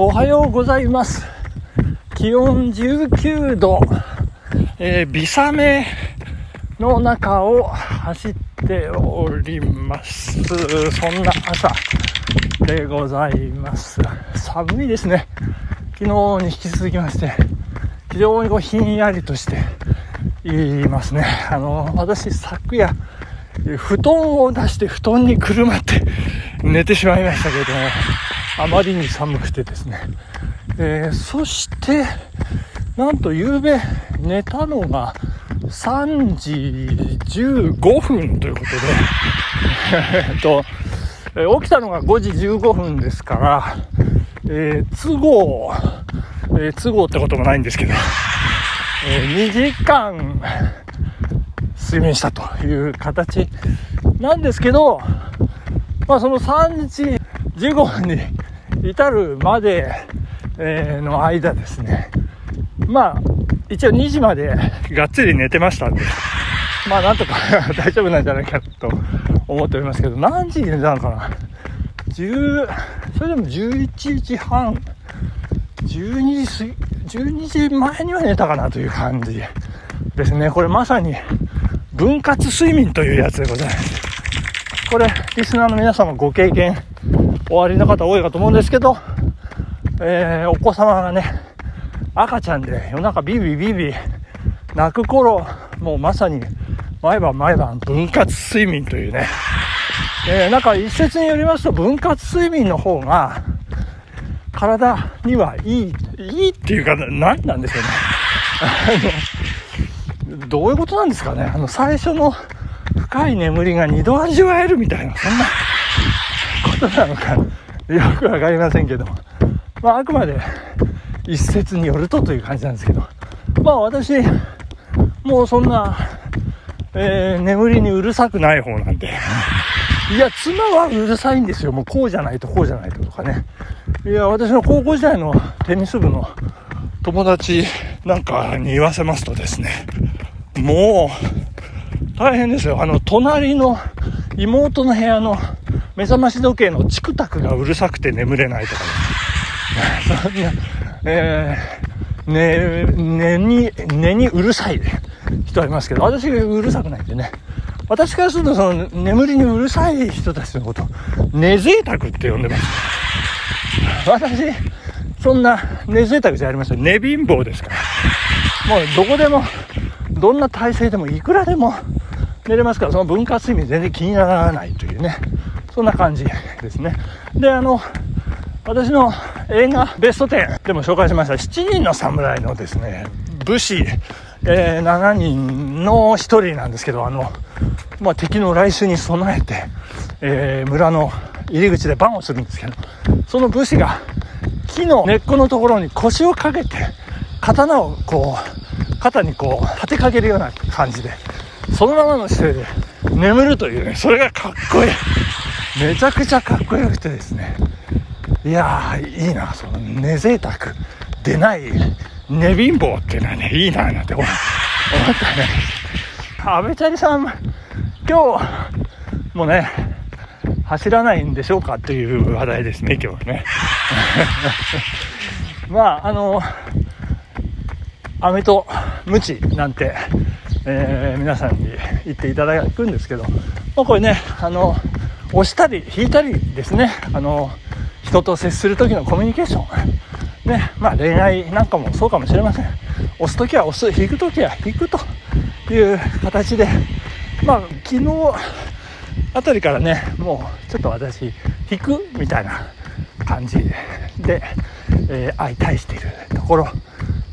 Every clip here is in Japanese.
おはようございます。気温19度、えー、微雨の中を走っております。そんな朝でございます。寒いですね。昨日に引き続きまして、非常にこうひんやりとしていますね。あの、私昨夜、布団を出して布団にくるまって寝てしまいましたけれども、あまりに寒くてですね。えー、そして、なんと夕べ寝たのが3時15分ということで、えっと、えー起きたのが5時15分ですから、えー都合、えー都合ってこともないんですけど、えー2時間睡眠したという形なんですけど、まあその3時15分に至るまで、えーの間ですね、まあ一応2時までがっつり寝てましたんで、まあなんとか 大丈夫なんじゃないかと思っておりますけど、何時に寝たのかな ?10、それでも11時半、12時過ぎ、12時前には寝たかなという感じですね。これまさに分割睡眠というやつでございます。これ、リスナーの皆様ご経験おありの方多いかと思うんですけど、えーお子様がね、赤ちゃんで夜中ビビビビ泣く頃、もうまさに毎晩毎晩分割睡眠というね、えーなんか一説によりますと分割睡眠の方が体にはいい、いいっていうか、何なんですよね。あの、どういうことなんですかね。あの、最初の深い眠りが二度味わえるみたいな、そんなことなのか、よくわかりませんけど。まあ、あくまで一説によるとという感じなんですけど。まあ、私、もうそんな、えー眠りにうるさくない方なんで。いや、妻はうるさいんですよ。もうこうじゃないとこうじゃないととかね。いや、私の高校時代のテニス部の友達なんかに言わせますとですね、もう、大変ですよ。あの、隣の妹の部屋の目覚まし時計のチクタクがうるさくて眠れないとかね。そんな、えー、ね、寝に、寝にうるさい人はいますけど、私がうるさくないんでね。私からすると、その、眠りにうるさい人たちのこと、寝贅沢って呼んでます。私、そんな寝贅沢じゃありません。寝貧乏ですから。もうどこでも、どんな体勢でもいくらでも寝れますから、その分割睡眠全然気にならないというね、そんな感じですね。で、あの、私の映画ベスト10でも紹介しました7人の侍のですね、武士、えー7人の1人なんですけど、あの、まあ、敵の来襲に備えて、えー村の入り口で番をするんですけど、その武士が木の根っこのところに腰をかけて、刀をこう、肩にこう、立てかけるような感じで、そのままの姿勢で眠るというね、それがかっこいい。めちゃくちゃかっこよくてですね。いや、いいな、その寝贅沢でない寝貧乏っていうのはね、いいな、なんて思ったね。安倍チャリさん、今日もね、走らないんでしょうかっていう話題ですね、今日はね。まあ、あの、飴とムチなんて、えー皆さんに言っていただくんですけど、まあ、これね、あの、押したり引いたりですね、あの、人と接する時のコミュニケーション。ね、まあ恋愛なんかもそうかもしれません。押す時は押す、引く時は引くという形で、まあ昨日あたりからね、もうちょっと私、引くみたいな感じで、えー相対しているところ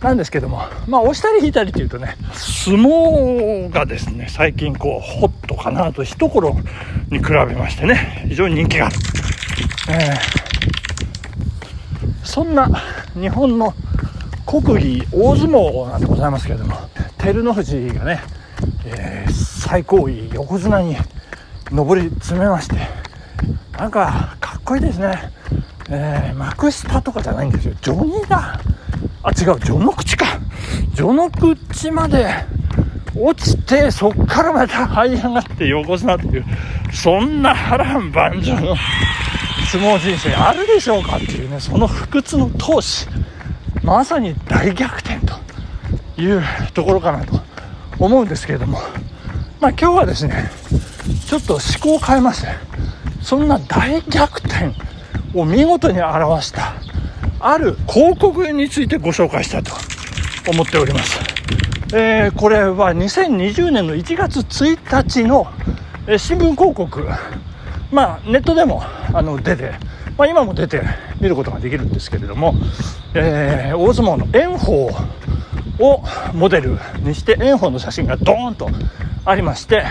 なんですけども、まあ押したり引いたりというとね、相撲がですね、最近こう、ホットかなと一頃に比べましてね、非常に人気がある。えーそんな日本の国技大相撲なんでございますけれども、照ノ富士がね、えー最高位横綱に上り詰めまして、なんかかっこいいですね。えー幕下とかじゃないんですよ。序二だ。あ、違う、序の口か。序の口まで落ちて、そっからまた這い上がって横綱という、そんな波乱万丈の相撲人生あるでしょうかっていうね、その不屈の闘志、まさに大逆転というところかなと思うんですけれども、まあ今日はですね、ちょっと思考を変えまして、そんな大逆転を見事に表したある広告についてご紹介したいと思っております。えー、これは2020年の1月1日の、え、新聞広告、まあ、ネットでもあの出て、まあ、今も出て見ることができるんですけれども、えー、大相撲の炎鵬をモデルにして炎鵬の写真がドーンとありまして、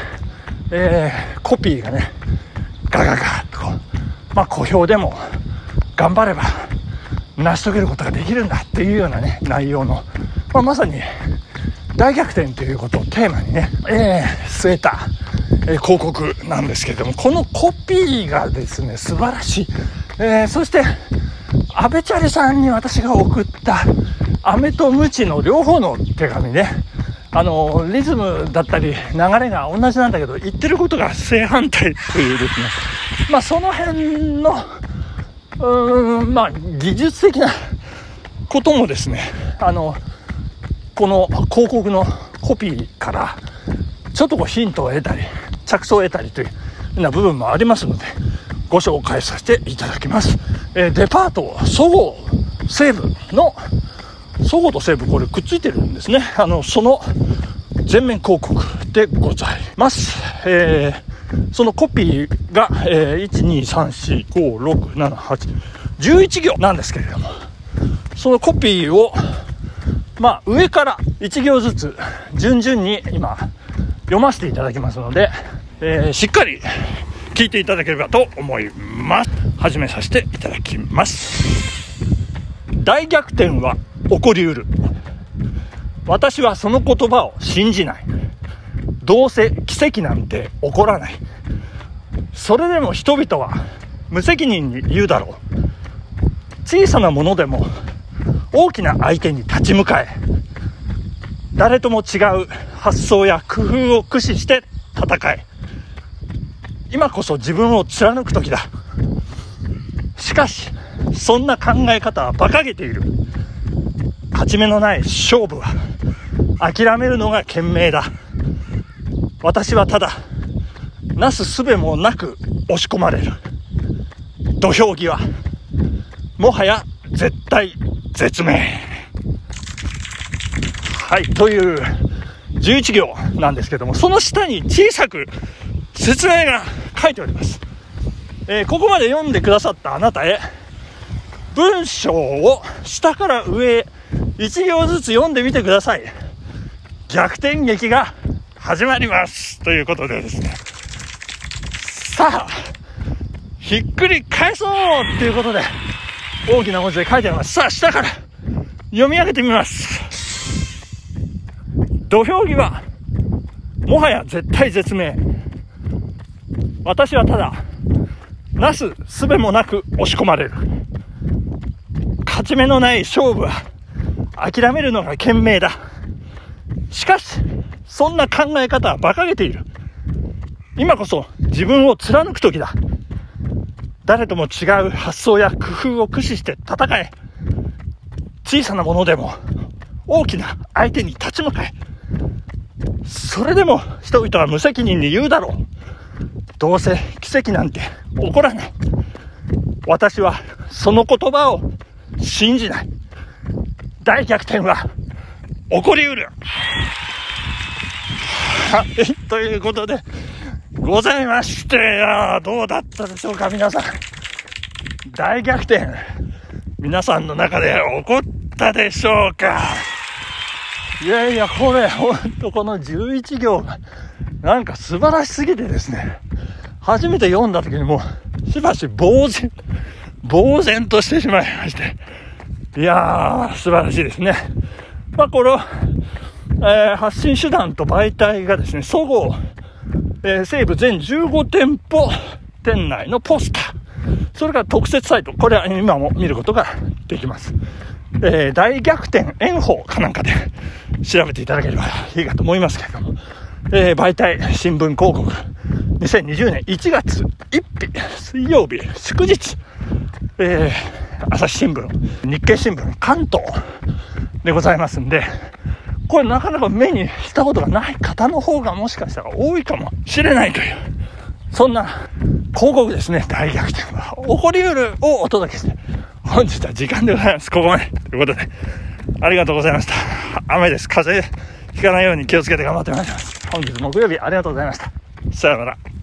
えー、コピーがねガガガッとこう、まあ、小評でも頑張れば成し遂げることができるんだっていうようなね内容の、まあ、まさに大逆転ということをテーマにね、えー、据えた、えー、広告なんですけれどもこのコピーがですね素晴らしい、えー、そして阿部チャリさんに私が送った飴とムチの両方の手紙ね。あのリズムだったり流れが同じなんだけど言ってることが正反対。というですねまあその辺のうーんまあ技術的なこともですねあのこの広告のコピーからちょっとこうヒントを得たり着想を得たりというような部分もありますのでご紹介させていただきます、えー、デパートそごう西武のそごうと西武これくっついてるんですね。あのその全面広告でございます、えー、そのコピーが、えー、12345678111行なんですけれどもそのコピーをまあ上から1行ずつ順々に今読ませていただきますので、えー、しっかり聞いていただければと思います。始めさせていただきます。大逆転は起こりうる。私はその言葉を信じない。どうせ奇跡なんて起こらない。それでも人々は無責任に言うだろう。小さなものでも大きな相手に立ち向かえ。誰とも違う発想や工夫を駆使して戦え。今こそ自分を貫く時だ。しかしそんな考え方は馬鹿げている。勝ち目のない勝負は諦めるのが賢明だ。私はただなすすべもなく押し込まれる。土俵際もはや絶対絶命。はいという11行なんですけどもその下に小さく説明が書いております、えー、ここまで読んでくださったあなたへ文章を下から上へ1行ずつ読んでみてください。逆転劇が始まります。ということでですね。さあ、ひっくり返そうっていうことで、大きな文字で書いてあります。さあ、下から読み上げてみます。土俵際、もはや絶対絶命。私はただ、なすすべもなく押し込まれる。勝ち目のない勝負は、諦めるのが賢明だ。しかし、そんな考え方は馬鹿げている。今こそ自分を貫く時だ。誰とも違う発想や工夫を駆使して戦え。小さなものでも大きな相手に立ち向かえ。それでも人々は無責任に言うだろう。どうせ奇跡なんて起こらない。私はその言葉を信じない。大逆転は起こりうる。はい、ということで、ございまして、どうだったでしょうか、皆さん。大逆転、皆さんの中で起こったでしょうか。いやいや、これ、ほんとこの11行が、なんか素晴らしすぎてですね、初めて読んだ時にもう、しばし呆然、呆然としてしまいまして、いやー、素晴らしいですね。まあ、この、えー、発信手段と媒体がですね、そごう、えー、西武全15店舗店内のポスター、それから特設サイト、これは今も見ることができます。えー、大逆転炎鵬かなんかで 調べていただければいいかと思いますけれども、えー、媒体、新聞広告、2020年1月1日水曜日祝日、えー、朝日新聞日経新聞関東でございますんでこれなかなか目にしたことがない方の方がもしかしたら多いかもしれないというそんな広告ですね。大逆転が起こりうるをお届けして本日は時間でございます。ここまでということでありがとうございました。雨です。風邪ひかないように気をつけて頑張ってまいります。本日木曜日ありがとうございました。さようなら。